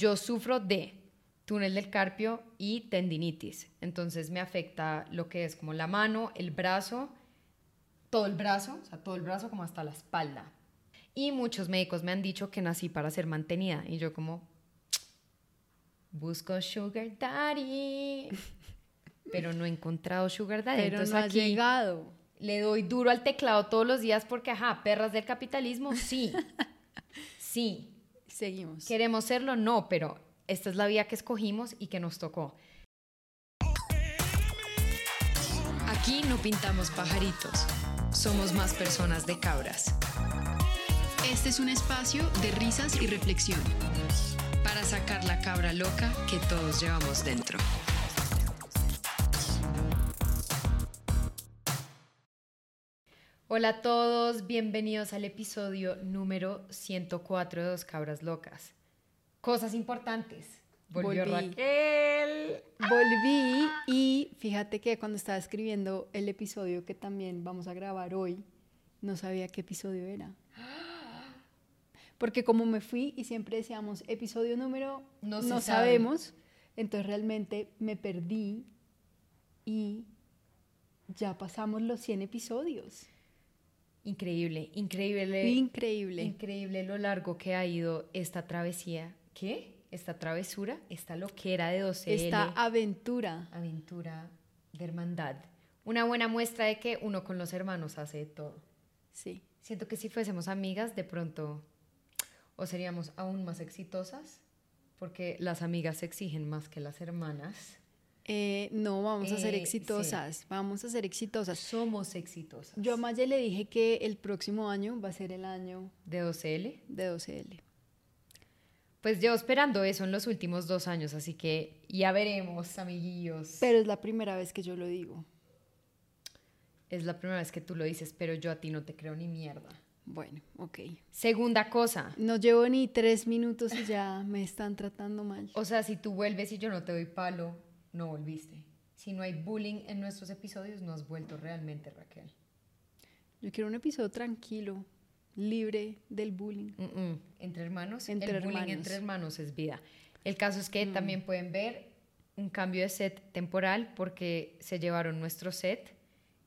yo sufro de túnel del carpio y tendinitis. Entonces me afecta lo que es como la mano, el brazo, todo el brazo, o sea, todo el brazo como hasta la espalda. Y muchos médicos me han dicho que nací para ser mantenida. Y yo como, busco sugar daddy. Pero no he encontrado sugar daddy. Pero Entonces no aquí llegado. le doy duro al teclado todos los días porque, ajá, perras del capitalismo, sí. Sí. Seguimos. ¿Queremos serlo? No, pero esta es la vía que escogimos y que nos tocó. Aquí no pintamos pajaritos, somos más personas de cabras. Este es un espacio de risas y reflexión para sacar la cabra loca que todos llevamos dentro. Hola a todos, bienvenidos al episodio número 104 de Dos Cabras Locas. Cosas importantes. Volvió Volví. Raquel. Volví y fíjate que cuando estaba escribiendo el episodio que también vamos a grabar hoy, no sabía qué episodio era. Porque como me fui y siempre decíamos episodio número, No no, se sabe. sabemos, entonces realmente me perdí y ya pasamos los 100 episodios. Increíble, increíble. Increíble. Increíble lo largo que ha ido esta travesía. ¿Qué? Esta travesura, esta loquera de 12 Esta aventura. aventura de hermandad. Una buena muestra de que uno con los hermanos hace todo. Sí. Siento que si fuésemos amigas, de pronto o seríamos aún más exitosas, porque las amigas se exigen más que las hermanas. Eh, no, vamos a ser Eh, sí. exitosas. Vamos a ser exitosas. Somos exitosas. Yo a Maya le dije que el próximo año va a ser el año de 12L. de 12L. Pues llevo esperando eso en los últimos dos años, así que ya veremos, amiguillos. Pero es la primera vez que yo lo digo. es la primera vez que tú lo dices, pero yo a ti no te creo ni mierda. Bueno, ok. Segunda cosa, No llevo ni tres minutos y ya me están tratando mal. o sea, si tú vuelves y yo no te doy palo, no volviste. Si no hay bullying en nuestros episodios, no has vuelto realmente, Raquel. Yo quiero un episodio tranquilo, libre del bullying. Mm, mm. Entre hermanos, Entre el bullying hermanos. entre hermanos es vida. El caso es que también pueden ver un cambio de set temporal porque se llevaron nuestro set,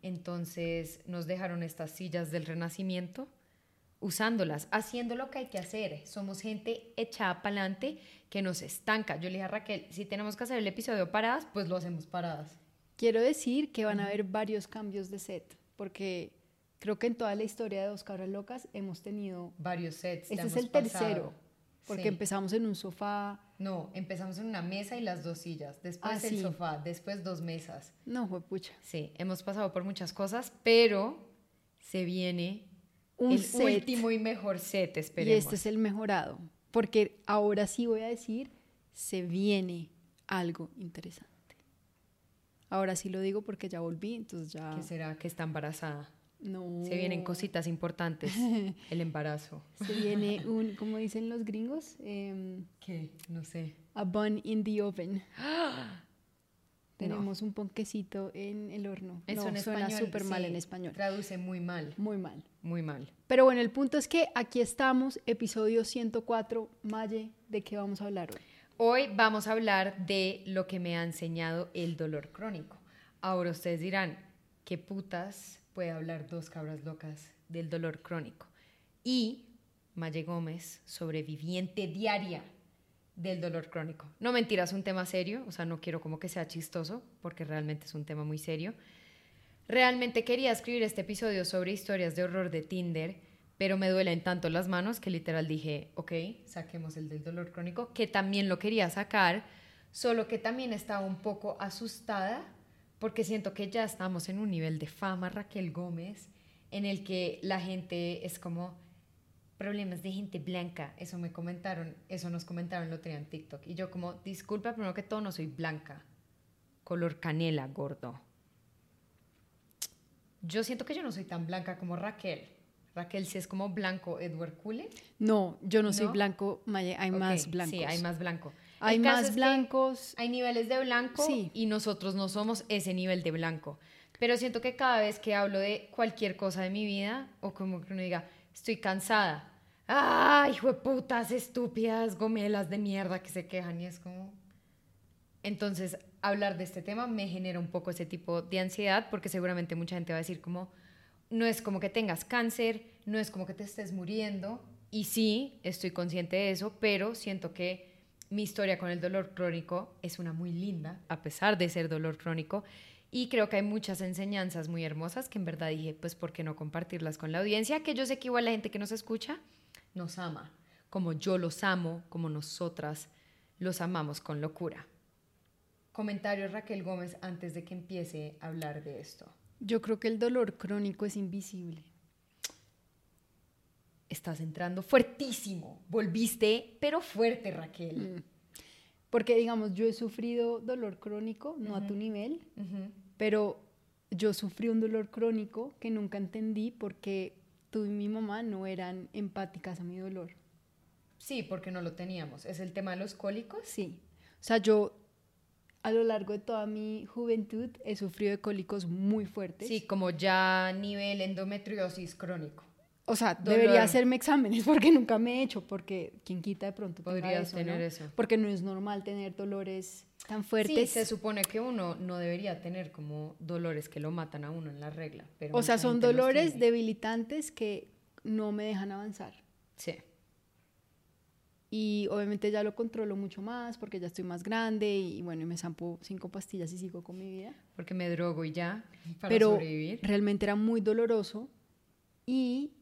entonces nos dejaron estas sillas del renacimiento usándolas, haciendo lo que hay que hacer. Somos gente echada para adelante que nos estanca. Yo le dije a Raquel, si tenemos que hacer el episodio paradas, pues lo hacemos paradas. Quiero decir que van a haber varios cambios de set, porque creo que en toda la historia de Dos Cabras Locas hemos tenido... Varios sets. Este es el tercero, porque Sí. empezamos en un sofá... No, empezamos en una mesa y las dos sillas, después Ah, el sí. sofá, después dos mesas. No, fue pucha. Sí, hemos pasado por muchas cosas, pero se viene Un el set. último y mejor set, Y esperemos. este es el mejorado, porque ahora sí voy a decir, se viene algo interesante. Ahora sí lo digo porque ya volví, entonces ya... ¿Qué será? Que está embarazada. No. Se vienen cositas importantes. el embarazo. Se viene un, como dicen los gringos, Em, ¿Qué? No sé. a bun in the oven. Tenemos un ponquecito en el horno. Eso no, en suena súper mal sí, en español. Traduce muy mal, Muy mal. muy mal. Pero bueno, el punto es que aquí estamos, episodio 104. Maye, ¿de qué vamos a hablar hoy? Hoy vamos a hablar de lo que me ha enseñado el dolor crónico. Ahora ustedes dirán, ¿qué putas puede hablar dos cabras locas del dolor crónico? Y Maye Gómez, sobreviviente diaria del dolor crónico. No mentiras, un tema serio, o sea, no quiero como que sea chistoso, porque realmente es un tema muy serio. Realmente quería escribir este episodio sobre historias de horror de Tinder, pero me duelen tanto las manos que literal dije, ok, saquemos el del dolor crónico, que también lo quería sacar, solo que también estaba un poco asustada porque siento que ya estamos en un nivel de fama, Raquel Gómez, en el que la gente es como problemas de gente blanca, eso me comentaron, eso nos comentaron el otro día en TikTok, y yo como, disculpa, primero que todo no soy blanca, color canela, gordo. Yo siento que yo no soy tan blanca como Raquel. Raquel sí es como blanco Edward Cullen. No, yo no soy blanco, Maye, hay más blancos. Sí, hay más blanco. Hay más blancos. Hay niveles de blanco Sí. y nosotros no somos ese nivel de blanco. Pero siento que cada vez que hablo de cualquier cosa de mi vida, o como que uno diga, estoy cansada, ¡ay, hijo de putas estúpidas, gomelas de mierda que se quejan! Y es como... Entonces, hablar de este tema me genera un poco ese tipo de ansiedad porque seguramente mucha gente va a decir como, no es como que tengas cáncer, no es como que te estés muriendo. Y sí, estoy consciente de eso, pero siento que mi historia con el dolor crónico es una muy linda, a pesar de ser dolor crónico. Y creo que hay muchas enseñanzas muy hermosas que en verdad dije, pues, ¿por qué no compartirlas con la audiencia? Que yo sé que igual la gente que nos escucha nos ama, como yo los amo, como nosotras los amamos con locura. Comentario Raquel Gómez antes de que empiece a hablar de esto. Yo creo que el dolor crónico es invisible. Estás entrando fuertísimo. Volviste, pero fuerte, Raquel. Mm. Porque, digamos, yo he sufrido dolor crónico, no a tu nivel, pero yo sufrí un dolor crónico que nunca entendí porque tú y mi mamá no eran empáticas a mi dolor. Sí, porque no lo teníamos. ¿Es el tema de los cólicos? Sí. O sea, yo a lo largo de toda mi juventud he sufrido de cólicos muy fuertes. Sí, como ya nivel endometriosis crónico. O sea, debería hacerme exámenes porque nunca me he hecho, porque quien quita de pronto podría tener eso. Porque no es normal tener dolores tan fuertes. Sí, se supone que uno no debería tener como dolores que lo matan a uno en la regla. Pero o sea, son dolores debilitantes que no me dejan avanzar. Sí. Y obviamente ya lo controlo mucho más porque ya estoy más grande y bueno, y me zampo cinco pastillas y sigo con mi vida. Porque me drogo y ya, para Pero sobrevivir. realmente era muy doloroso y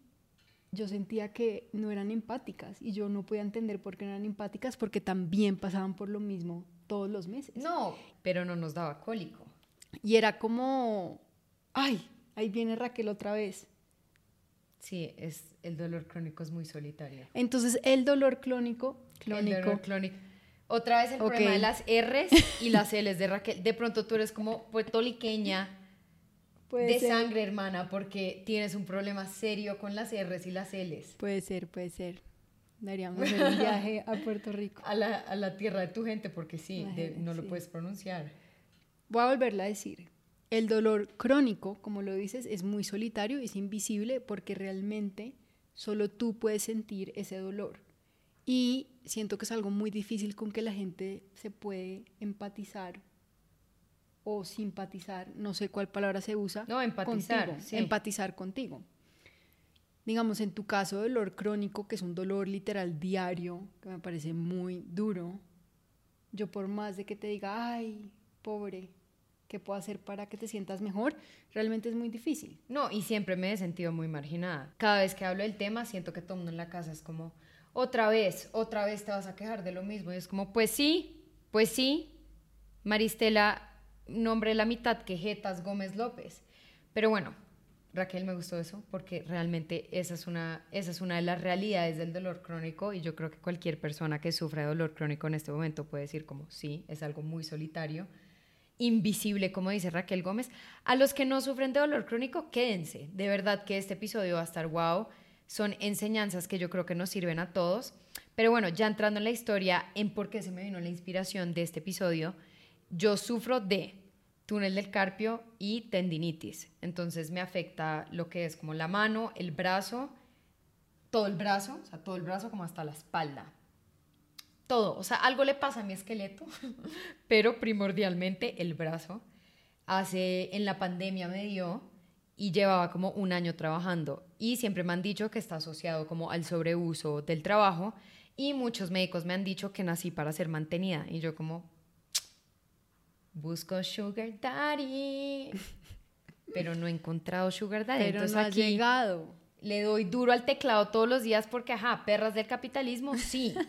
yo sentía que no eran empáticas y yo no podía entender por qué no eran empáticas porque también pasaban por lo mismo todos los meses. No, pero no nos daba cólico. Y era como, ay, ahí viene Raquel otra vez. Sí, es, el dolor crónico es muy solitario. Entonces, el dolor clónico, clónico. El dolor clónico. Otra vez el problema de las R's y las L's de Raquel. De pronto tú eres como puertoliqueña de sangre, hermana, porque tienes un problema serio con las R's y las L's. Puede ser, puede ser. Daríamos hacer un viaje a Puerto Rico. A la, a la tierra de tu gente, porque sí, no lo puedes pronunciar. Voy a volverla a decir. El dolor crónico, como lo dices, es muy solitario, es invisible porque realmente solo tú puedes sentir ese dolor. Y siento que es algo muy difícil con que la gente se puede empatizar o simpatizar, no sé cuál palabra se usa. No, empatizar. Empatizar contigo. Digamos, en tu caso, dolor crónico, que es un dolor literal diario, que me parece muy duro, yo por más de que te diga, ay, pobre, ¿qué puedo hacer para que te sientas mejor? Realmente es muy difícil. No, y siempre me he sentido muy marginada. Cada vez que hablo del tema, siento que todo el mundo en la casa es como, otra vez, otra vez te vas a quejar de lo mismo. Y es como, pues sí, pues sí, Maristela, nombre la mitad que Jetas Gómez López. Pero bueno, Raquel, me gustó eso porque realmente esa es, una, esa es una de las realidades del dolor crónico y yo creo que cualquier persona que sufra de dolor crónico en este momento puede decir como sí, es algo muy solitario invisible, como dice Raquel Gómez. A los que no sufren de dolor crónico, quédense. De verdad que este episodio va a estar wow. Son enseñanzas que yo creo que nos sirven a todos. Pero bueno, ya entrando en la historia, en por qué se me vino la inspiración de este episodio, yo sufro de túnel del carpio y tendinitis. Entonces me afecta lo que es como la mano, el brazo, todo el brazo, o sea, todo el brazo como hasta la espalda todo, o sea, algo le pasa a mi esqueleto, pero primordialmente el brazo. Hace, en la pandemia me dio y llevaba como un año trabajando y siempre me han dicho que está asociado como al sobreuso del trabajo y muchos médicos me han dicho que nací para ser mantenida y yo como busco sugar daddy pero no he encontrado sugar daddy pero no ha llegado le doy duro al teclado todos los días porque ajá perras del capitalismo sí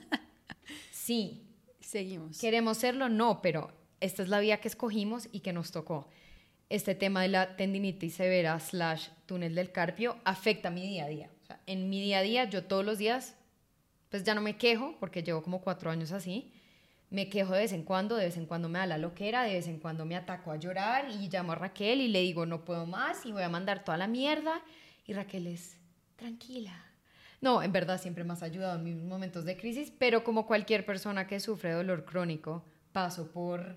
Sí. Seguimos. ¿Queremos serlo? No, pero esta es la vía que escogimos y que nos tocó. Este tema de la tendinitis severa slash túnel del carpio afecta mi día a día. en mi día a día, yo todos los días, pues ya no me quejo, porque llevo como cuatro años así. Me quejo de vez en cuando, de vez en cuando me da la loquera, de vez en cuando me ataco a llorar y llamo a Raquel y le digo, no puedo más y voy a mandar toda la mierda. Y Raquel es, tranquila, no, en verdad siempre me has ayudado en mis momentos de crisis, pero como cualquier persona que sufre dolor crónico, paso por...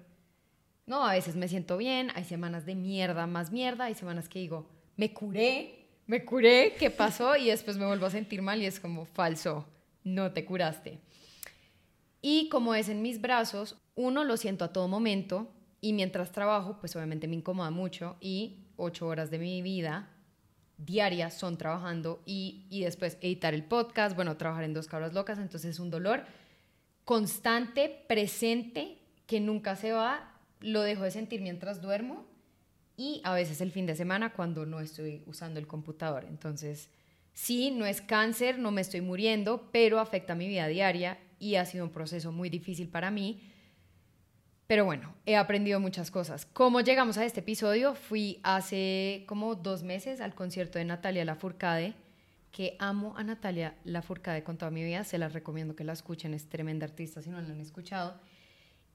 No, a veces me siento bien, hay semanas de mierda, más mierda, hay semanas que digo, me curé, me curé, ¿qué pasó? Y después me vuelvo a sentir mal y es como falso, no te curaste. Y como es en mis brazos, uno lo siento a todo momento y mientras trabajo, pues obviamente me incomoda mucho y ocho horas de mi vida diarias son trabajando y, y después editar el podcast, bueno, trabajar en dos cabras locas, entonces es un dolor constante, presente, que nunca se va, lo dejo de sentir mientras duermo y a veces el fin de semana cuando no estoy usando el computador. Entonces, sí, no es cáncer, no me estoy muriendo, pero afecta mi vida diaria y ha sido un proceso muy difícil para mí. Pero bueno, he aprendido muchas cosas. ¿Cómo llegamos a este episodio? Fui hace como dos meses al concierto de Natalia Lafourcade, que amo a Natalia Lafourcade con toda mi vida. Se las recomiendo que la escuchen, es tremenda artista si no la han escuchado.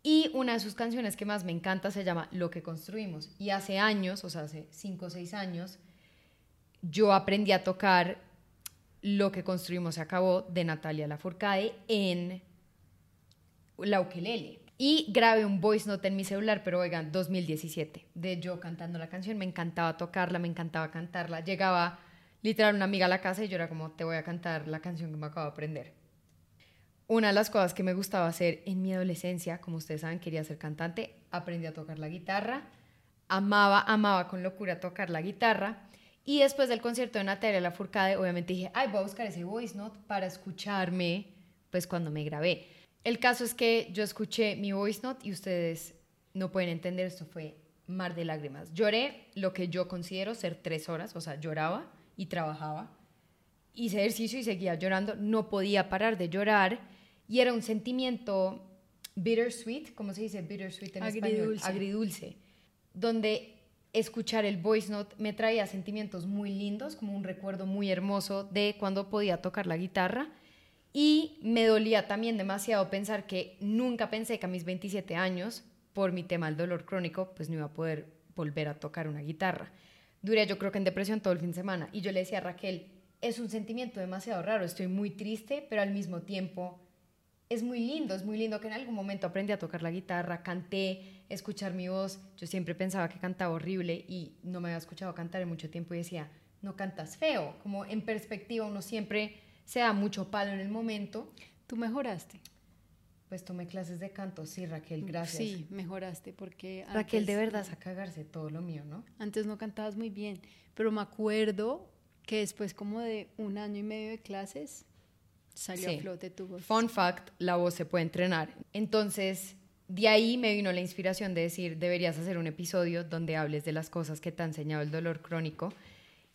Y una de sus canciones que más me encanta se llama Lo que construimos. Y hace años, o sea, hace cinco o seis años, yo aprendí a tocar Lo que construimos se acabó de Natalia Lafourcade en la ukelele. Y grabé un voice note en mi celular, pero oigan, 2017, de yo cantando la canción. Me encantaba tocarla, me encantaba cantarla. Llegaba literal una amiga a la casa y yo era como, te voy a cantar la canción que me acabo de aprender. Una de las cosas que me gustaba hacer en mi adolescencia, como ustedes saben, quería ser cantante, aprendí a tocar la guitarra, amaba, amaba con locura tocar la guitarra. Y después del concierto de Natalia Lafourcade, obviamente dije, ay, voy a buscar ese voice note para escucharme, pues cuando me grabé. El caso es que yo escuché mi voice note y ustedes no pueden entender, esto fue mar de lágrimas. Lloré lo que yo considero ser tres horas, o sea, lloraba y trabajaba. Hice ejercicio y seguía llorando, no podía parar de llorar y era un sentimiento bittersweet, ¿cómo se dice bittersweet en español? Agridulce. Donde escuchar el voice note me traía sentimientos muy lindos, como un recuerdo muy hermoso de cuando podía tocar la guitarra y me dolía también demasiado pensar que nunca pensé que a mis 27 años, por mi tema del dolor crónico, pues no iba a poder volver a tocar una guitarra. Duré yo creo que en depresión todo el fin de semana. Y yo le decía a Raquel, es un sentimiento demasiado raro, estoy muy triste, pero al mismo tiempo es muy lindo, es muy lindo que en algún momento aprendí a tocar la guitarra, canté, escuchar mi voz. Yo siempre pensaba que cantaba horrible y no me había escuchado cantar en mucho tiempo y decía, no cantas feo. Como en perspectiva uno siempre se da mucho palo en el momento. ¿Tú mejoraste? Pues tomé clases de canto, sí, Raquel, gracias. Sí, mejoraste porque... Raquel, de verdad, a cagarse todo lo mío, ¿no? Antes no cantabas muy bien, pero me acuerdo que después como de un año y medio de clases salió a flote tu voz. Fun fact, la voz se puede entrenar. Entonces, de ahí me vino la inspiración de decir, deberías hacer un episodio donde hables de las cosas que te ha enseñado el dolor crónico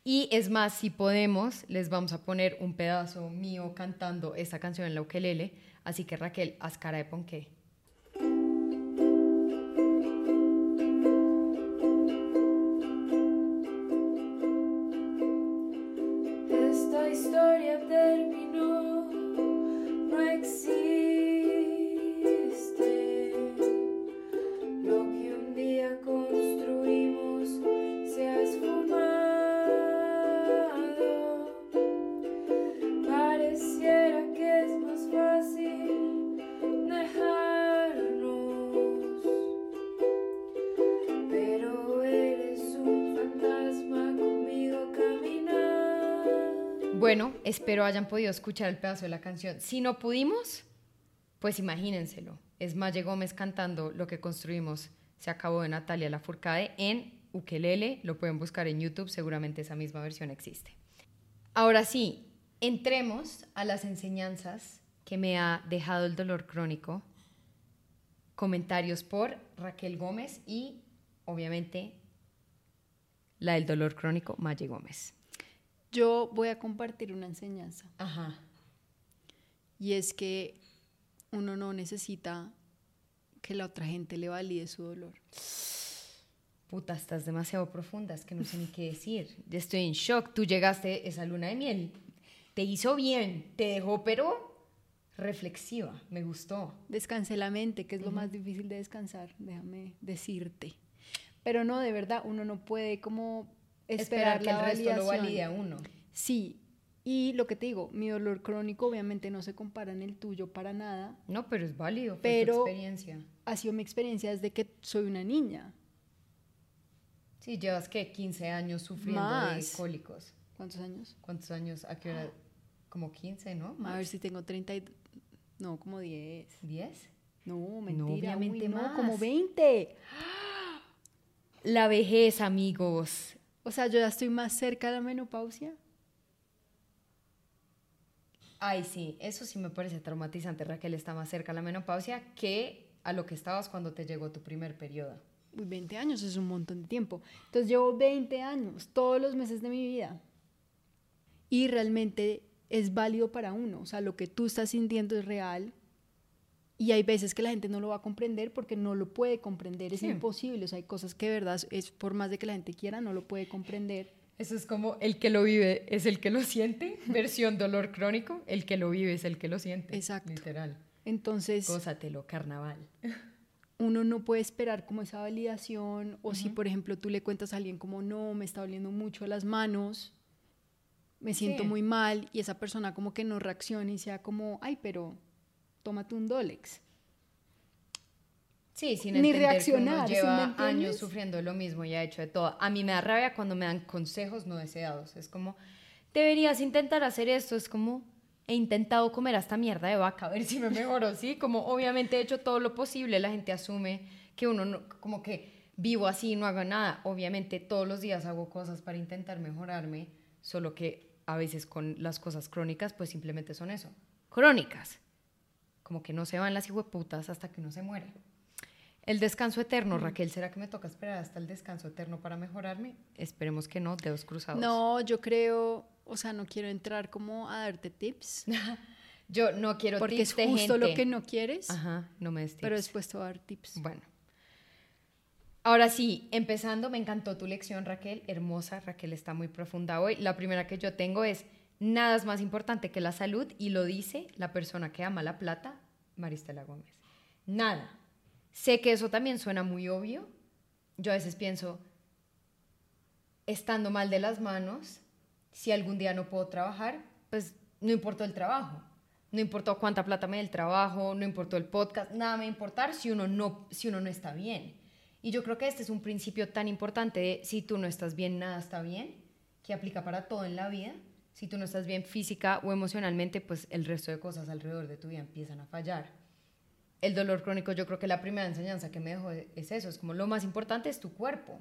y es más, si podemos, les vamos a poner un pedazo mío cantando esta canción en la ukelele. Así que Raquel, haz cara de ponqué. Bueno, espero hayan podido escuchar el pedazo de la canción. Si no pudimos, pues imagínenselo. Es Maye Gómez cantando Lo que construimos se acabó de Natalia Lafourcade en ukelele. Lo pueden buscar en YouTube, seguramente esa misma versión existe. Ahora sí, entremos a las enseñanzas que me ha dejado el dolor crónico. Comentarios por Raquel Gómez y, obviamente, la del dolor crónico, Maye Gómez. Yo voy a compartir una enseñanza. Ajá. Y es que uno no necesita que la otra gente le valide su dolor. Puta, estás demasiado profunda, es que no sé ni qué decir. Estoy en shock. Tú llegaste esa luna de miel. Te hizo bien, te dejó, pero reflexiva. Me gustó. Descansé la mente, que es lo más difícil de descansar, déjame decirte. Pero no, de verdad, uno no puede como esperar, que el resto lo valide a uno. Sí, y lo que te digo, mi dolor crónico obviamente no se compara en el tuyo para nada. No, pero es válido, pero tu experiencia. Ha sido mi experiencia desde que soy una niña. Sí, llevas que 15 años sufriendo de cólicos. ¿Cuántos años? ¿Cuántos años? ¿A qué hora? Como 15, ¿no? A ver si tengo 30 y... No, como 10. ¿10? No, mentira. uy, obviamente no, más. como 20. La vejez, amigos. O sea, yo ya estoy más cerca de la menopausia. Ay, sí, eso sí me parece traumatizante, Raquel, está más cerca a la menopausia que a lo que estabas cuando te llegó tu primer periodo. Uy, 20 años es un montón de tiempo. Entonces llevo 20 años, todos los meses de mi vida. Y realmente es válido para uno. O sea, lo que tú estás sintiendo es real. Y hay veces que la gente no lo va a comprender porque no lo puede comprender. Es Sí. imposible. O sea, hay cosas que de verdad es por más de que la gente quiera, no lo puede comprender. Eso es como el que lo vive es el que lo siente, versión dolor crónico, el que lo vive es el que lo siente. Exacto. Literal. Entonces, Gózatelo, carnaval. uno no puede esperar como esa validación. O si, por ejemplo, tú le cuentas a alguien como, no, me está doliendo mucho las manos, me siento Sí. muy mal, y esa persona como que no reaccione y sea como, ay, pero tómate un Dolex. Sí, sin Ni reaccionar, que ¿sí uno lleva años sufriendo lo mismo y ha hecho de todo. A mí me da rabia cuando me dan consejos no deseados. Es como, deberías intentar hacer esto. Es como, he intentado comer hasta mierda de vaca, a ver si me mejoro, ¿sí? Como, obviamente he hecho todo lo posible. La gente asume que uno, no, como que vivo así y no hago nada. Obviamente todos los días hago cosas para intentar mejorarme, solo que a veces con las cosas crónicas, pues simplemente son eso. Crónicas. Como que no se van las hijueputas hasta que uno se muere. El descanso eterno, Raquel, ¿será que me toca esperar hasta el descanso eterno para mejorarme? Esperemos que no, dedos cruzados. No, yo creo, o sea, no quiero entrar como a darte tips, Yo no quiero porque tips es justo lo que no quieres, Ajá, no me des tips. pero después te voy a dar tips. Bueno. Ahora sí, empezando, me encantó tu lección, Raquel. Hermosa, Raquel está muy profunda hoy. La primera que yo tengo es, nada es más importante que la salud y lo dice la persona que ama la plata, Maristela Gómez. Nada. Sé que eso también suena muy obvio. Yo a veces pienso, estando mal de las manos, si algún día no puedo trabajar, pues no importó el trabajo. No importó cuánta plata me dé el trabajo, no importó el podcast, nada me va si uno no, si uno no está bien. Y yo creo que este es un principio tan importante de si tú no estás bien, nada está bien, que aplica para todo en la vida. Si tú no estás bien física o emocionalmente, pues el resto de cosas alrededor de tu vida empiezan a fallar. El dolor crónico, yo creo que la primera enseñanza que me dejó es eso, es como lo más importante es tu cuerpo.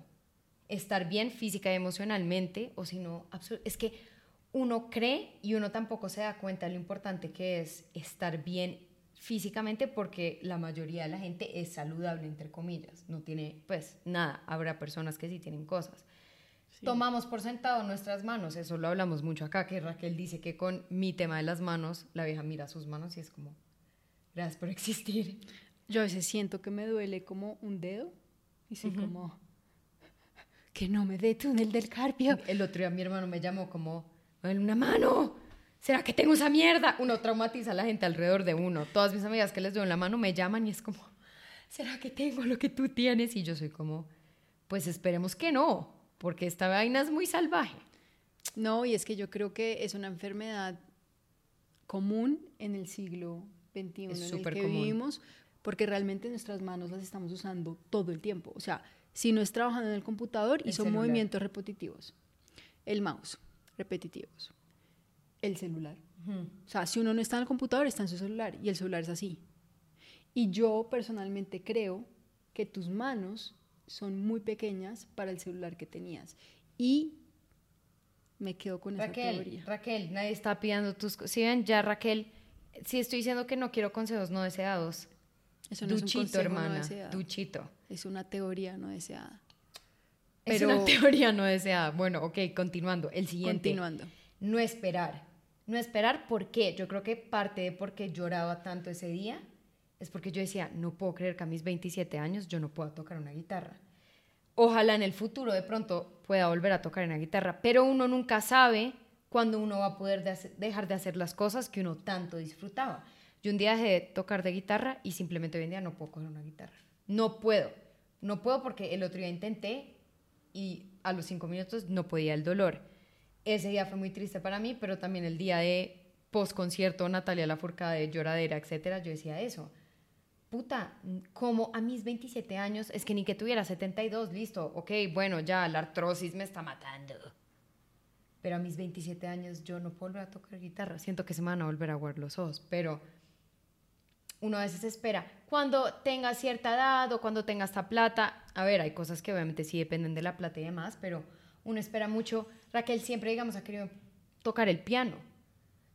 Estar bien física y emocionalmente, o si no, es que uno cree y uno tampoco se da cuenta de lo importante que es estar bien físicamente porque la mayoría de la gente es saludable, entre comillas, no tiene, pues nada, habrá personas que sí tienen cosas. Tomamos por sentado nuestras manos, eso lo hablamos mucho acá, que Raquel dice que con mi tema de las manos, la vieja mira sus manos y es como, gracias por existir. Yo a veces siento que me duele como un dedo y soy como que no me dé túnel del carpio. El otro día mi hermano me llamó como, "Me duele una mano, ¿será que tengo esa mierda? Uno traumatiza a la gente alrededor de uno. Todas mis amigas que les doy la mano me llaman y es como, ¿será que tengo lo que tú tienes? Y yo soy como, pues esperemos que no, porque esta vaina es muy salvaje. No, y es que yo creo que es una enfermedad común en el siglo XXI Es en el que común. vivimos, porque realmente nuestras manos las estamos usando todo el tiempo. O sea, si no es trabajando en el computador y son celular. movimientos repetitivos. El mouse, repetitivos. El celular. O sea, si uno no está en el computador, está en su celular y el celular es así. Y yo personalmente creo que tus manos son muy pequeñas para el celular que tenías. Y me quedo con esa Raquel, teoría. Raquel, nadie está pidiendo tus cosas. Si ven, ya Raquel, si estoy diciendo que no quiero consejos no deseados. Eso no es un Duchito, consejo no hermana, deseado. Duchito. Es una teoría no deseada. Es Pero- una teoría no deseada. Bueno, ok, continuando. El siguiente. Continuando. No esperar. No esperar, ¿por qué? Yo creo que parte de por qué lloraba tanto ese día es porque yo decía, no puedo creer que a mis 27 años yo no pueda tocar una guitarra. Ojalá en el futuro de pronto pueda volver a tocar una guitarra, pero uno nunca sabe cuándo uno va a poder dejar de hacer las cosas que uno tanto disfrutaba. Yo un día dejé de tocar de guitarra y simplemente hoy en día no puedo coger una guitarra. No puedo. No puedo porque el otro día intenté y a los cinco minutos no podía el dolor. Ese día fue muy triste para mí, pero también el día de post concierto, Natalia Lafourcade, lloradera, etcétera, yo decía eso. Puta, como a mis 27 años, es que ni que tuviera 72, listo, ok, bueno, ya la artrosis me está matando. pero a mis 27 años yo no puedo volver a tocar guitarra. Siento que se me van a volver a aguar los ojos, pero uno a veces espera, cuando tenga cierta edad o cuando tenga esta plata, a ver, hay cosas que obviamente sí dependen de la plata y demás, pero uno espera mucho. Raquel siempre, digamos, ha querido tocar el piano.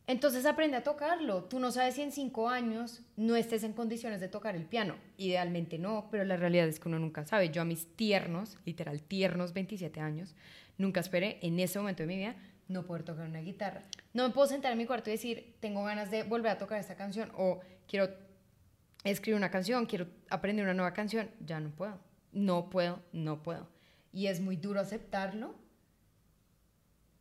Entonces aprende a tocarlo. Tú no sabes si en cinco años no estés en condiciones de tocar el piano. Idealmente no, pero la realidad es que uno nunca sabe. Yo a mis tiernos, literal tiernos 27 años, nunca esperé en ese momento de mi vida no poder tocar una guitarra. No me puedo sentar en mi cuarto y decir, tengo ganas de volver a tocar esta canción o quiero escribir una canción, quiero aprender una nueva canción. Ya no puedo. No puedo, no puedo. Y es muy duro aceptarlo,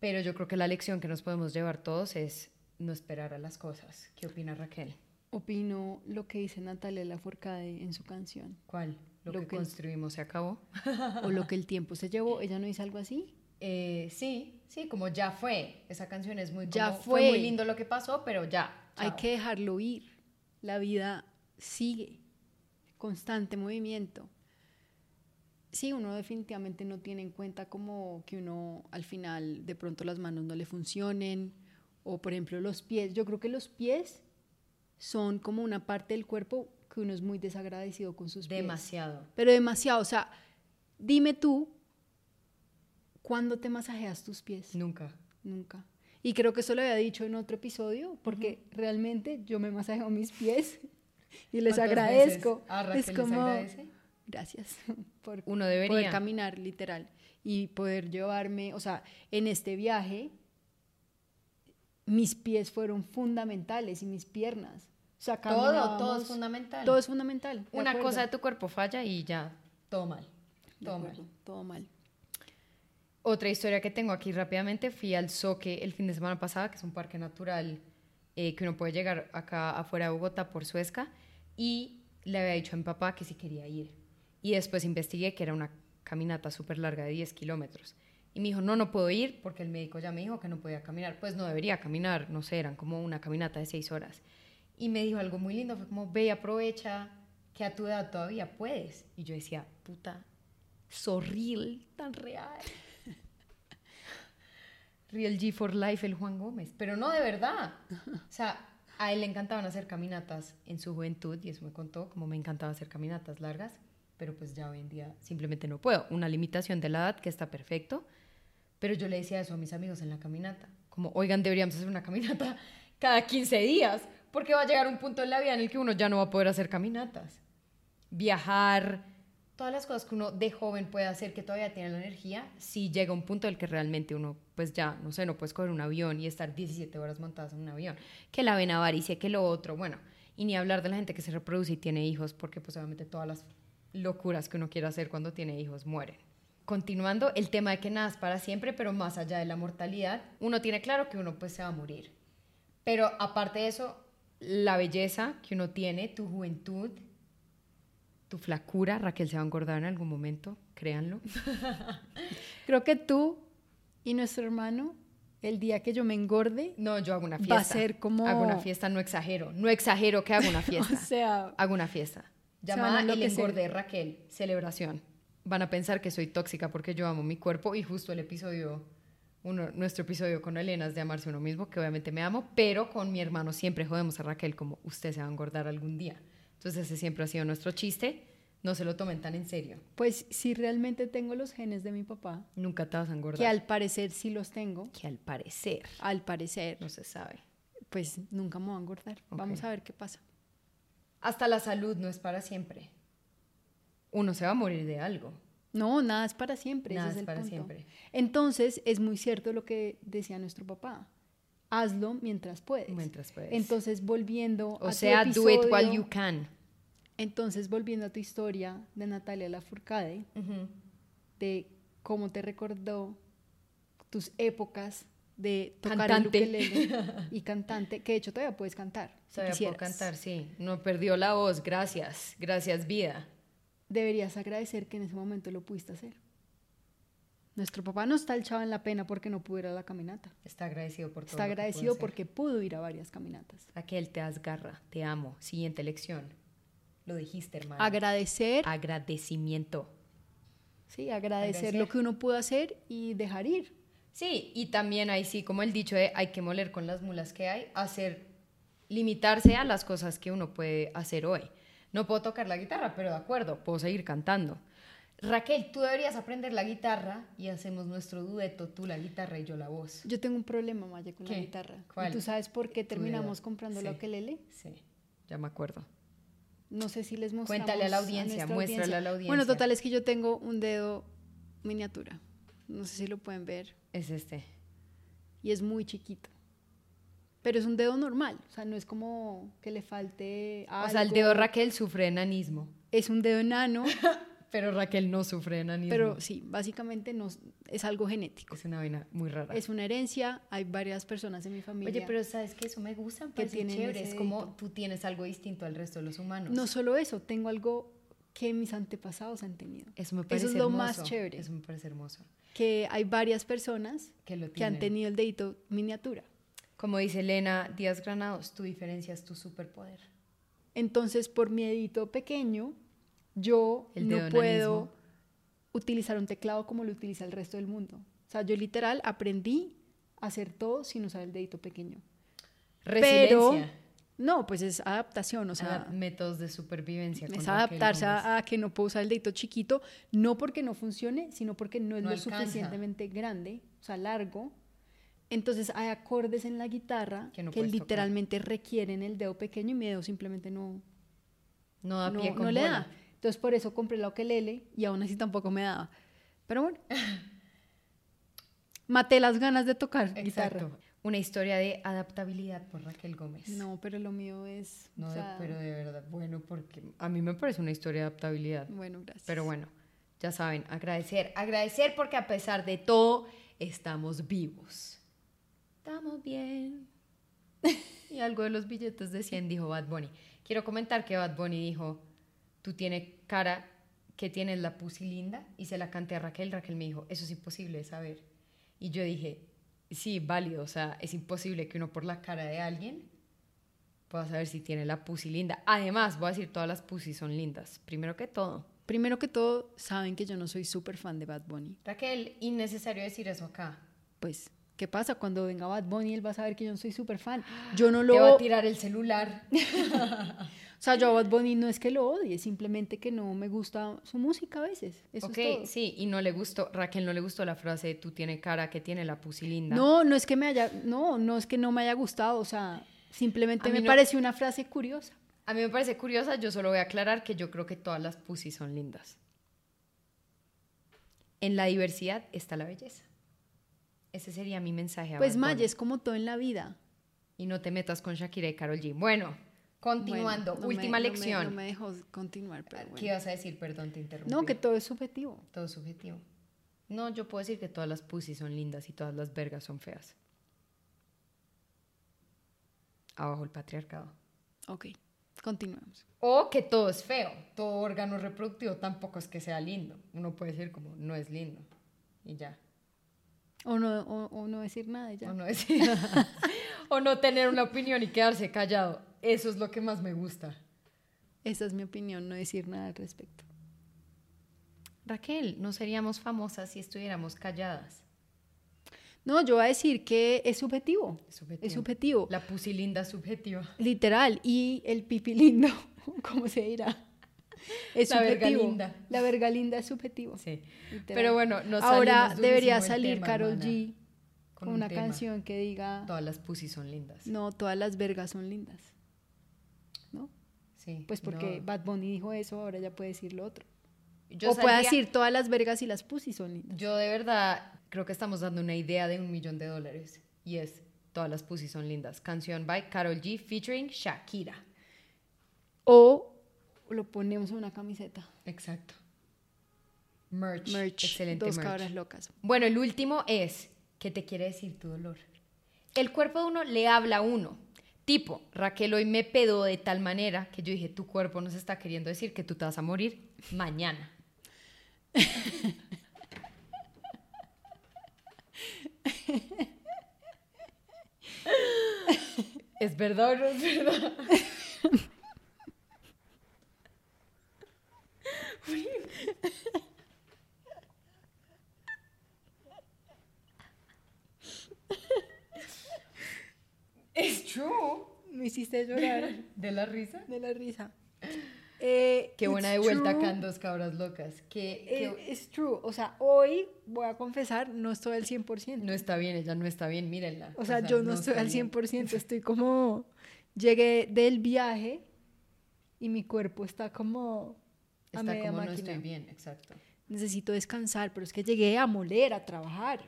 pero yo creo que la lección que nos podemos llevar todos es no esperar a las cosas. ¿Qué opina Raquel? Opino lo que dice Natalia Lafourcade en su canción. ¿Cuál? Lo, Lo que, que- construimos se acabó. O lo que el tiempo se llevó. ¿Ella no dice algo así? Eh, sí, sí, como ya fue. Esa canción es muy Ya como, fue. muy lindo lo que pasó, pero ya. Hay que dejarlo ir. La vida sigue. Constante movimiento. Sí, uno definitivamente no tiene en cuenta como que uno al final de pronto las manos no le funcionen o por ejemplo los pies. Yo creo que los pies son como una parte del cuerpo que uno es muy desagradecido con sus pies. Demasiado. Pero demasiado. O sea, dime tú, ¿cuándo te masajeas tus pies? Nunca. Nunca. Y creo que eso lo había dicho en otro episodio, porque realmente yo me masajeo mis pies y les ¿Cuántas agradezco. veces a Raquel es como, gracias por Uno debería. poder caminar literal y poder llevarme, o sea, en este viaje mis pies fueron fundamentales y mis piernas. O sea, Todo, todo es fundamental. Todo es fundamental. Una acuerdo. cosa de tu cuerpo falla y ya, todo mal. Todo acuerdo, mal. Todo mal. Otra historia que tengo aquí rápidamente, fui al Soque el fin de semana pasada, que es un parque natural eh, que uno puede llegar acá afuera de Bogotá por Suezca, y le había dicho a mi papá que sí quería ir. Y después investigué que era una caminata súper larga de 10 kilómetros. Y me dijo, no, no puedo ir porque el médico ya me dijo que no podía caminar. Pues no debería caminar, no sé, eran como una caminata de 6 horas. Y me dijo algo muy lindo, fue como, ve y aprovecha que a tu edad todavía puedes. Y yo decía, puta, sorril, tan real. Real G for Life, el Juan Gómez. Pero no de verdad. O sea, a él le encantaban hacer caminatas en su juventud y eso me contó, como me encantaba hacer caminatas largas, pero pues ya hoy en día simplemente no puedo. Una limitación de la edad que está perfecto, pero yo le decía eso a mis amigos en la caminata, como, oigan, deberíamos hacer una caminata cada 15 días, porque va a llegar un punto en la vida en el que uno ya no va a poder hacer caminatas. Viajar, todas las cosas que uno de joven puede hacer que todavía tiene la energía, si llega un punto en el que realmente uno, pues ya, no sé, no puedes coger un avión y estar 17 horas montadas en un avión, que la vena avaricia, que lo otro, bueno, y ni hablar de la gente que se reproduce y tiene hijos, porque pues obviamente todas las locuras que uno quiere hacer cuando tiene hijos mueren. Continuando, el tema de que nada es para siempre, pero más allá de la mortalidad, uno tiene claro que uno pues se va a morir. Pero aparte de eso, la belleza que uno tiene, tu juventud, tu flacura, Raquel se va a engordar en algún momento, créanlo. Creo que tú y nuestro hermano, el día que yo me engorde, No, yo hago una Va a fiesta. ser como- Hago una fiesta, no exagero. No exagero que hago una fiesta. o sea, hago una fiesta. Llamada El enloquecer. engorde de Raquel, celebración. Van a pensar que soy tóxica porque yo amo mi cuerpo y justo el episodio, uno, nuestro episodio con Elena es de amarse uno mismo, que obviamente me amo, pero con mi hermano siempre jodemos a Raquel como usted se va a engordar algún día. Entonces ese siempre ha sido nuestro chiste. No se lo tomen tan en serio. pues si realmente tengo los genes de mi papá, Nunca te vas a engordar. que al parecer sí los tengo, que al parecer al parecer, no se sabe. pues nunca me voy a engordar. Vamos Ok. a ver qué pasa. Hasta la salud no es para siempre. Uno se va a morir de algo. No, nada es para siempre. Nada ese es para punto. siempre. Entonces, es muy cierto lo que decía nuestro papá. Hazlo mientras puedes. Mientras puedes. Entonces, volviendo a O tu sea, do it while episodio- you can. Entonces, volviendo a tu historia de Natalia Lafourcade, de cómo te recordó tus épocas de tocar Cantante. el ukelele y cantante, que de hecho todavía puedes cantar. Si puedo quisieras. cantar, sí. No perdió la voz, gracias. Gracias, vida. Deberías agradecer que en ese momento lo pudiste hacer. Nuestro papá no está echado en la pena porque no pudo ir a la caminata. Está agradecido por todo. Está lo que pudo agradecido porque pudo ir a varias caminatas. Raquel, te das garra, te amo. Siguiente lección. Lo dijiste, hermano. Agradecer, Agradecimiento. sí, agradecer, Agradecer. lo que uno pudo hacer y dejar ir. Sí, y también ahí sí, como el dicho de hay que moler con las mulas que hay, hacer, limitarse a las cosas que uno puede hacer hoy. No puedo tocar la guitarra, pero de acuerdo, puedo seguir cantando. Raquel, tú deberías aprender la guitarra y hacemos nuestro dueto, tú la guitarra y yo la voz. Yo tengo un problema, Maya, con la guitarra. ¿Cuál? ¿Y tú sabes por qué terminamos comprando la Sí. ukelele? Sí, ya me acuerdo. No sé si les mostramos Cuéntale a la audiencia, muéstrale a la Bueno, audiencia. total es que yo tengo un dedo miniatura. No sé si lo pueden ver. Es este. Y es muy chiquito. Pero es un dedo normal. O sea, no es como que le falte O sea, el dedo Raquel sufre enanismo, Es un dedo enano, pero Raquel no sufre enanismo. pero sí, básicamente no, es algo genético. es una vaina muy rara. Es una herencia. Hay varias personas en mi familia. Oye, pero sabes que eso me gusta, que tienen chévere. Es como tú tienes algo distinto al resto de los humanos. No solo eso, tengo algo que mis antepasados han tenido. eso me parece es lo hermoso. más chévere. Eso me parece hermoso. Que hay varias personas Que lo que han tenido el dedito miniatura. Como dice Elena Díaz Granados, tu diferencia es tu superpoder. Entonces, por mi dedito pequeño, yo El no puedo utilizar un teclado como lo utiliza el resto del mundo. O sea, yo literal aprendí a hacer todo sin usar el dedito pequeño. Pero, Resiliencia. no, pues es adaptación, o sea, Adap- métodos de supervivencia. es adaptarse a, a que no puedo usar el dedito chiquito, no porque no funcione, sino porque no es No lo alcanza. suficientemente grande, o sea, largo. Entonces hay acordes en la guitarra Que que, no puedes tocar. literalmente requieren el dedo pequeño y mi dedo simplemente no, No da no, pie con no le da. Entonces por eso compré la ukelele y aún así tampoco me daba. Pero bueno, maté las ganas de tocar guitarra. Exacto. Una historia de adaptabilidad por Raquel Gómez. No, pero lo mío es... No o de- sea, pero de verdad, bueno, porque a mí me parece una historia de adaptabilidad. Bueno, gracias. Pero bueno, ya saben, agradecer, agradecer porque a pesar de todo, estamos vivos. Estamos bien. Y algo de los billetes de 100 dijo Bad Bunny. Quiero comentar que Bad Bunny dijo, tú tienes cara que tienes la pussy linda y se la canté a Raquel. Raquel me dijo, eso es imposible de saber. Y yo dije, sí, válido, o sea, es imposible que uno por la cara de alguien pueda saber si tiene la pussy linda. Además, voy a decir, todas las pussy son lindas. Primero que todo. Primero que todo, saben que yo no soy súper fan de Bad Bunny. Raquel, innecesario decir eso acá. Pues, ¿qué pasa? Cuando venga Bad Bunny, él va a saber que yo no soy súper fan. Yo no Te va lo... a tirar el celular. O sea, yo a Bad Bunny no es que lo odie, simplemente que no me gusta su música a veces. Eso ok, es todo. sí, y no le gustó, Raquel no le gustó la frase, tú tienes cara que tiene la pussy linda. No, no es que me haya... No, no es que no me haya gustado, o sea, simplemente me no- pareció una frase curiosa. A mí me parece curiosa, yo solo voy a aclarar que yo creo que todas las pussy son lindas. En la diversidad está la belleza. Ese sería mi mensaje a Pues. Maya, es como todo en la vida. Y no te metas con Shakira y Karol G. Bueno, continuando, Bueno, no me- última no me- lección. No me, dejó continuar, pero ¿Qué ibas a decir? Perdón, te interrumpí. No, que todo es subjetivo. Todo es subjetivo. No, yo puedo decir que todas las pussy son lindas y todas las vergas son feas. Abajo el patriarcado. Ok, continuemos. O que todo es feo. Todo órgano reproductivo tampoco es que sea lindo. Uno puede decir como, no es lindo. Y ya. O no, o, o no decir nada ya. O no, decir, o no tener una opinión y quedarse callado. Eso es lo que más me gusta. Esa es mi opinión, no decir nada al respecto. Raquel, no seríamos famosas si estuviéramos calladas. No, yo voy a decir que es subjetivo. Es subjetivo. Es subjetivo. La pussy linda es subjetiva. Literal. Y el pipi lindo, ¿cómo se dirá? Es La verga subjetivo. linda. La verga linda es subjetivo. Sí. Pero bueno, nos Ahora debería salir tema, Carol hermana. G Con con un una tema. canción que diga, Todas las pussy son lindas. no, todas las vergas son lindas. ¿No? Sí. Pues porque no. Bad Bunny dijo eso, ahora ya puede decir lo otro. Yo o puede decir todas las vergas y las pussy son lindas. Yo de verdad creo que estamos dando una idea de un millón de dólares. Y es Todas las pussy son lindas. Canción by Carol G featuring Shakira. O lo ponemos en una camiseta. Exacto. Merch. Merch. Excelente dos merch. cabras locas. Bueno, el último es, ¿qué te quiere decir tu dolor? El cuerpo de uno le habla a uno. Tipo, Raquel hoy me pedó de tal manera que yo dije, tu cuerpo nos está queriendo decir que tú te vas a morir mañana. ¿Es verdad o no es verdad? Es true. Me hiciste llorar. ¿De la risa? De la risa. Eh, qué buena de vuelta acá en Dos Cabras Locas. Que, Es eh, true. O sea, hoy voy a confesar, no estoy al 100%. No está bien, ella no está bien, mírenla. O sea, o yo no, estoy al 100%, bien. estoy como... Llegué del viaje y mi cuerpo está como a Está media como no máquina. estoy bien, exacto. Necesito descansar, pero es que llegué a moler, a trabajar,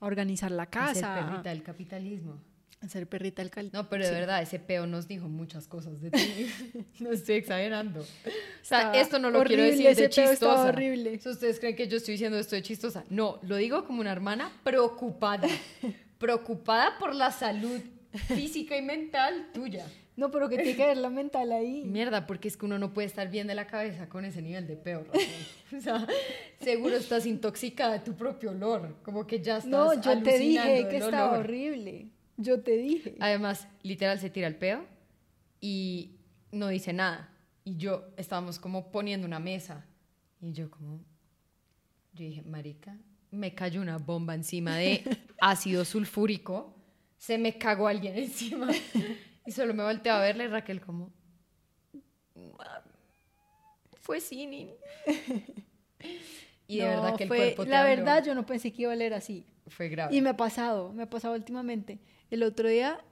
a organizar la A ser casa, perrita del capitalismo. a ser perrita del cal... No, pero de Sí. verdad, ese peo nos dijo muchas cosas de ti. no estoy exagerando. O sea, Estaba esto no lo quiero horrible, decir de ese peo estaba chistosa. horrible. Si ustedes creen que yo estoy diciendo esto de chistosa. No, lo digo como una hermana preocupada. preocupada por la salud física y mental tuya. No, pero que tiene que ver la mental ahí. Mierda, porque es que uno no puede estar bien de la cabeza con ese nivel de peo. Raquel. O sea, seguro estás intoxicada de tu propio olor. Como que ya estás No, yo te dije que estaba olor. horrible. Yo te dije. Además, literal se tira el peo y no dice nada. Y yo estábamos como poniendo una mesa. Y yo como, yo dije, marica, me cayó una bomba encima de ácido sulfúrico. Se me cagó alguien encima. Y solo me volteé a verle y Raquel como, fue Sinin. Y de No, verdad que el fue- cuerpo te La habló. verdad, yo no pensé que iba a oler así. fue grave. Y me ha pasado, me ha pasado últimamente. El otro día,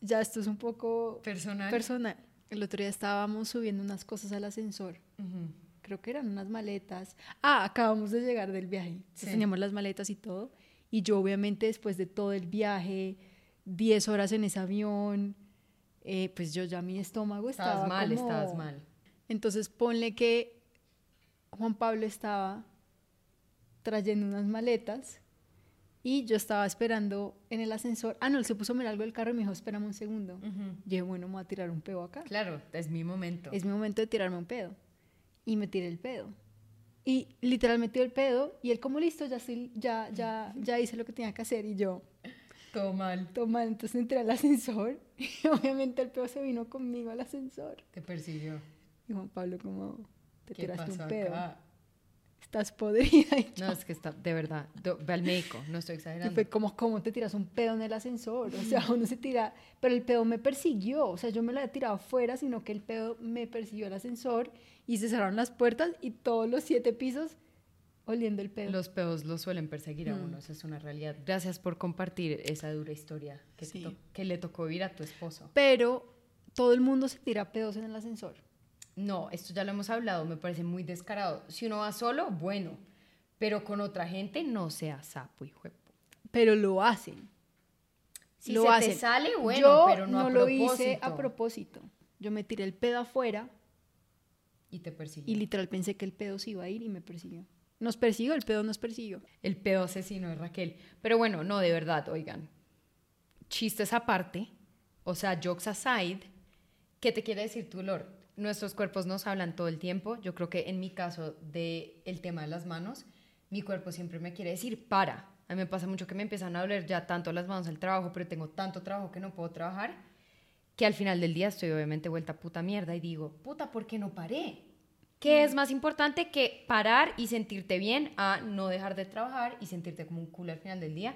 ya esto es un poco Personal. personal. El otro día estábamos subiendo unas cosas al ascensor. Ujú. Creo que eran unas maletas. Ah, acabamos de llegar del viaje. Sí. teníamos las maletas y todo. Y yo, obviamente, después de todo el viaje, 10 horas en ese avión, eh, pues yo ya mi estómago estaba. Estabas mal, como- estabas mal. Entonces ponle que Juan Pablo estaba trayendo unas maletas y yo estaba esperando en el ascensor. Ah, no, él se puso a mirar algo del carro y me dijo, espérame un segundo. Ujú. Yo dije, bueno, me voy a tirar un pedo acá. Claro, es mi momento. Es mi momento de tirarme un pedo. Y me tiré el pedo. Y literal me tiré el pedo y él como listo, ya, estoy- ya, ya, ya hice lo que tenía que hacer y yo, Todo mal. toma, entonces entré al ascensor y obviamente el pedo se vino conmigo al ascensor. Te persiguió. Y Juan Pablo como, te ¿Qué tiraste pasó un pedo, acá? estás podrida. Y, No, es que está, de verdad, ve al médico, no estoy y exagerando. fue como, ¿cómo te tiras un pedo en el ascensor? O sea, uno se tira, pero el pedo me persiguió, o sea, yo me lo había tirado afuera, sino que el pedo me persiguió al ascensor y se cerraron las puertas y todos los siete pisos oliendo el pedo. Los peos los suelen perseguir a Mm. uno, eso es una realidad. Gracias por compartir esa dura historia que, Sí. to- que le tocó vivir a tu esposo. Pero todo el mundo se tira pedos en el ascensor. No, esto ya lo hemos hablado, me parece muy descarado. Si uno va solo, bueno, pero con otra gente no sea sapo, hijo de Pero lo hacen. Si lo se hacen. te sale, bueno, Yo pero no, a lo propósito. hice a propósito. Yo me tiré el pedo afuera Y te persiguió. y literal pensé que el pedo se iba a ir y me persiguió. Nos persiguió, el pedo nos persiguió. El pedo asesino de Raquel. Pero bueno, no, de verdad, oigan. Chistes aparte, o sea, jokes aside, ¿qué te quiere decir tu olor? Nuestros cuerpos nos hablan todo el tiempo. Yo creo que en mi caso de el tema de las manos, mi cuerpo siempre me quiere decir para. A mí me pasa mucho que me empiezan a doler ya tanto las manos al trabajo, pero tengo tanto trabajo que no puedo trabajar, que al final del día estoy obviamente vuelta a puta mierda y digo, puta, ¿por qué no paré? ¿Qué es más importante que parar y sentirte bien a no dejar de trabajar y sentirte como un culo al final del día?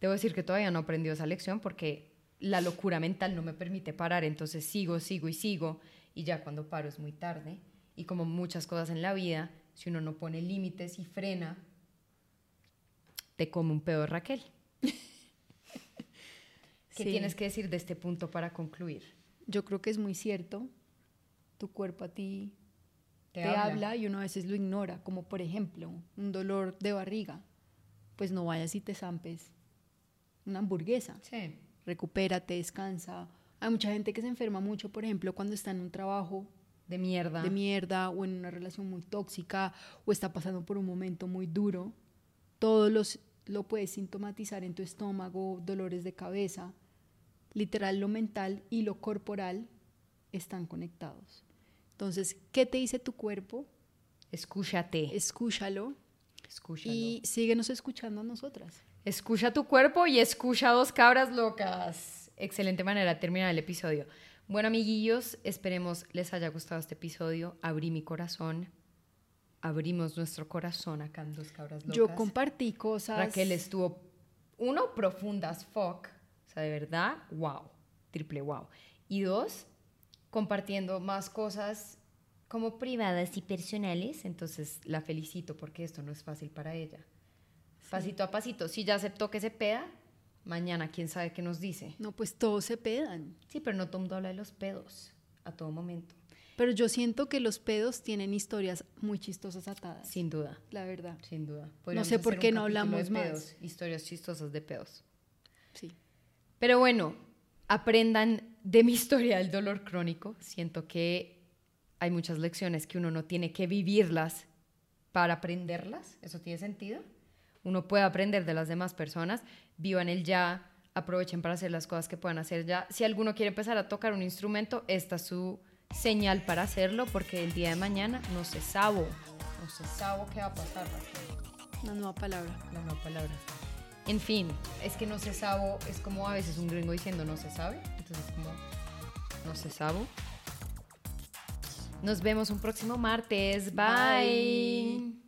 Debo decir que todavía no he aprendido esa lección porque la locura mental no me permite parar, entonces sigo, sigo y sigo y ya cuando paro es muy tarde. Y como muchas cosas en la vida, si uno no pone límites y frena, te come un pedo de Raquel. ¿Qué Sí. tienes que decir de este punto para concluir? Yo creo que es muy cierto. Tu cuerpo a ti Te te, habla. habla. y uno a veces lo ignora, como por ejemplo un dolor de barriga. Pues no vayas y te zampes una hamburguesa. Sí. Recupérate, descansa. Hay mucha gente que se enferma mucho, por ejemplo, cuando está en un trabajo De mierda. de mierda o en una relación muy tóxica o está pasando por un momento muy duro. Todos los lo puedes sintomatizar en tu estómago, dolores de cabeza. Literal, lo mental y lo corporal están conectados. Entonces, ¿qué te dice tu cuerpo? Escúchate. Escúchalo Escúchalo. y síguenos escuchando a nosotras. Escucha tu cuerpo y escucha dos cabras locas. Excelente manera de terminar el episodio. Bueno, amiguillos, esperemos les haya gustado este episodio. Abrí mi corazón. Abrimos nuestro corazón acá en Dos Cabras Locas. Yo compartí cosas. Raquel estuvo, uno, profunda as fuck. O sea, de verdad, wow. Triple wow. Y dos, compartiendo más cosas como privadas y personales. Entonces la felicito porque esto no es fácil para ella. Pasito a pasito. Si ya aceptó que se peda, mañana quién sabe qué nos dice. No, pues todos se pedan. Sí, pero no todo mundo habla de los pedos a todo momento. Pero yo siento que los pedos tienen historias muy chistosas atadas. Sin duda, La verdad. sin duda. No Podríamos sé por qué no hablamos de más. pedos, Historias chistosas de pedos. Sí. Pero bueno, aprendan de mi historia del dolor crónico. Siento que hay muchas lecciones que uno no tiene que vivirlas para aprenderlas. ¿Eso tiene sentido? Uno puede aprender de las demás personas. Vivan el ya, aprovechen para hacer las cosas que puedan hacer ya. Si alguno quiere empezar a tocar un instrumento, esta es su señal para hacerlo porque el día de mañana no se sabe. No se sabe qué va a pasar. Una nueva palabra. la nueva palabra. En fin, es que no se sabe, es como a veces un gringo diciendo no se sabe, no se sabe. Nos vemos un próximo martes. Bye.